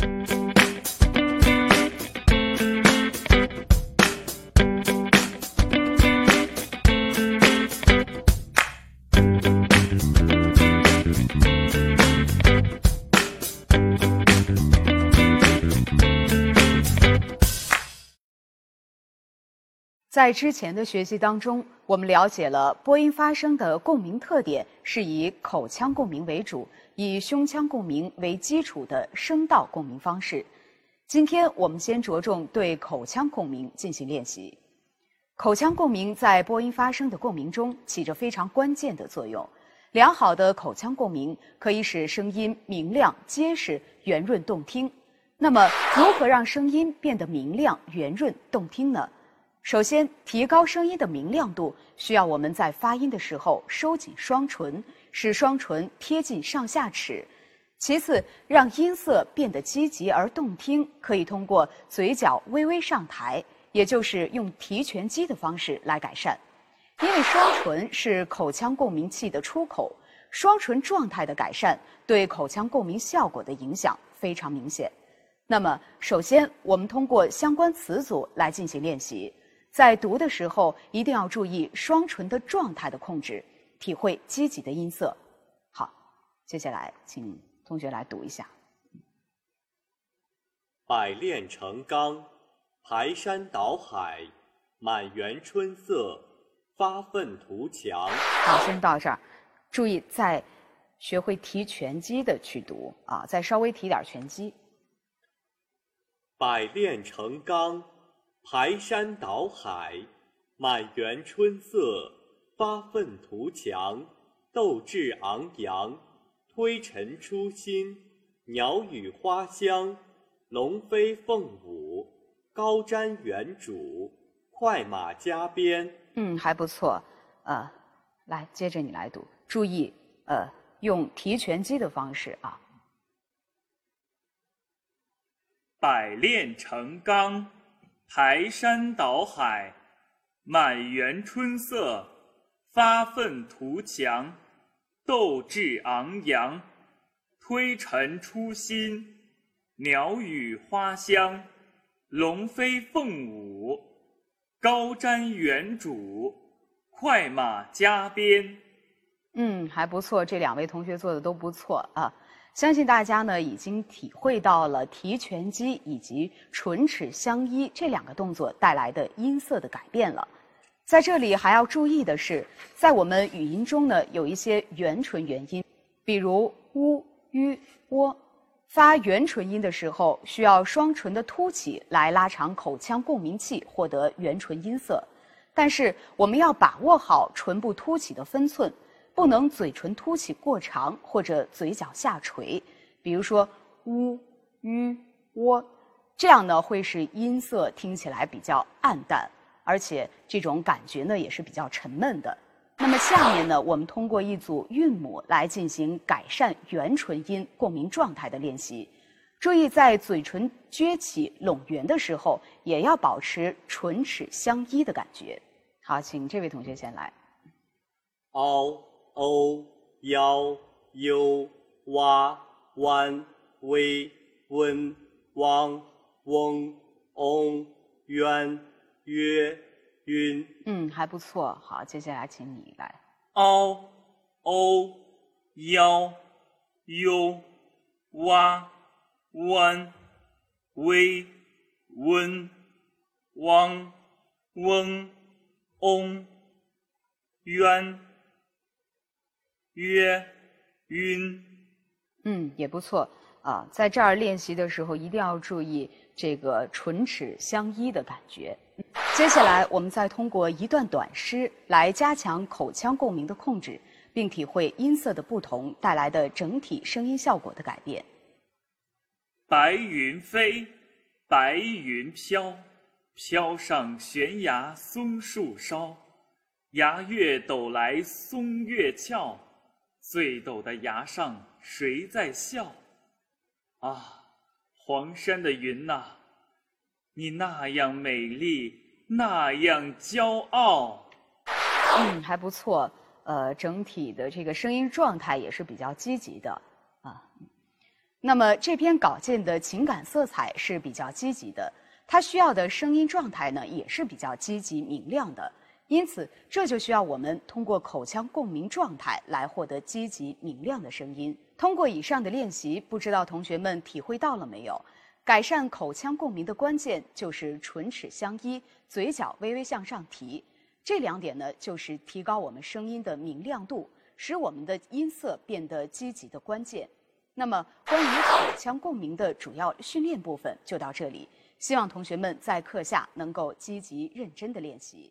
Thank you. 在之前的学习当中，我们了解了播音发声的共鸣特点是以口腔共鸣为主，以胸腔共鸣为基础的声道共鸣方式。今天我们先着重对口腔共鸣进行练习。口腔共鸣在播音发声的共鸣中起着非常关键的作用。良好的口腔共鸣可以使声音明亮、结实、圆润动听。那么，如何让声音变得明亮、圆润动听呢？首先，提高声音的明亮度，需要我们在发音的时候收紧双唇，使双唇贴近上下齿。其次，让音色变得积极而动听，可以通过嘴角微微上抬，也就是用提拳肌的方式来改善。因为双唇是口腔共鸣器的出口，双唇状态的改善对口腔共鸣效果的影响非常明显。那么，首先我们通过相关词组来进行练习。在读的时候，一定要注意双唇的状态的控制，体会积极的音色。好，接下来请同学来读一下。百炼成钢，排山倒海，满园春色，发愤图强。好，先到这儿。注意，再学会提拳击的去读啊，再稍微提点拳击。百炼成钢。排山倒海，满园春色，发愤图强，斗志昂扬，推陈出新，鸟语花香，龙飞凤舞，高瞻远瞩，快马加鞭。嗯，还不错。呃，来，接着你来读，注意，呃，用提拳击的方式啊。百炼成钢。排山倒海，满园春色，发愤图强，斗志昂扬，推陈出新，鸟语花香，龙飞凤舞，高瞻远瞩，快马加鞭。嗯，还不错，这两位同学做的都不错啊。相信大家呢已经体会到了提拳肌以及唇齿相依这两个动作带来的音色的改变了。在这里还要注意的是，在我们语音中呢有一些元唇元音，比如 u、u、喔，发元唇音的时候需要双唇的凸起来拉长口腔共鸣器，获得元唇音色。但是我们要把握好唇部凸起的分寸。不能嘴唇凸起过长或者嘴角下垂，比如说呜、吁、喔，这样呢会使音色听起来比较暗淡，而且这种感觉呢也是比较沉闷的。那么下面呢，我们通过一组韵母来进行改善元唇音共鸣状态的练习。注意在嘴唇撅起拢圆的时候，也要保持唇齿相依的感觉。好，请这位同学先来。嗷。O 幺 u 哇弯微温汪嗡嗡渊约晕。嗯，还不错。好，接下来请你来。嗷 o 幺 u 哇弯微温汪嗡嗡渊。约晕，嗯，也不错啊。在这儿练习的时候，一定要注意这个唇齿相依的感觉。接下来，我们再通过一段短诗来加强口腔共鸣的控制，并体会音色的不同带来的整体声音效果的改变。白云飞，白云飘，飘上悬崖松树梢，崖越陡来松越峭。最陡的崖上谁在笑？啊，黄山的云呐，你那样美丽，那样骄傲。嗯，还不错。呃，整体的这个声音状态也是比较积极的啊。那么这篇稿件的情感色彩是比较积极的，它需要的声音状态呢也是比较积极明亮的。因此，这就需要我们通过口腔共鸣状态来获得积极明亮的声音。通过以上的练习，不知道同学们体会到了没有？改善口腔共鸣的关键就是唇齿相依，嘴角微微向上提。这两点呢，就是提高我们声音的明亮度，使我们的音色变得积极的关键。那么，关于口腔共鸣的主要训练部分就到这里。希望同学们在课下能够积极认真的练习。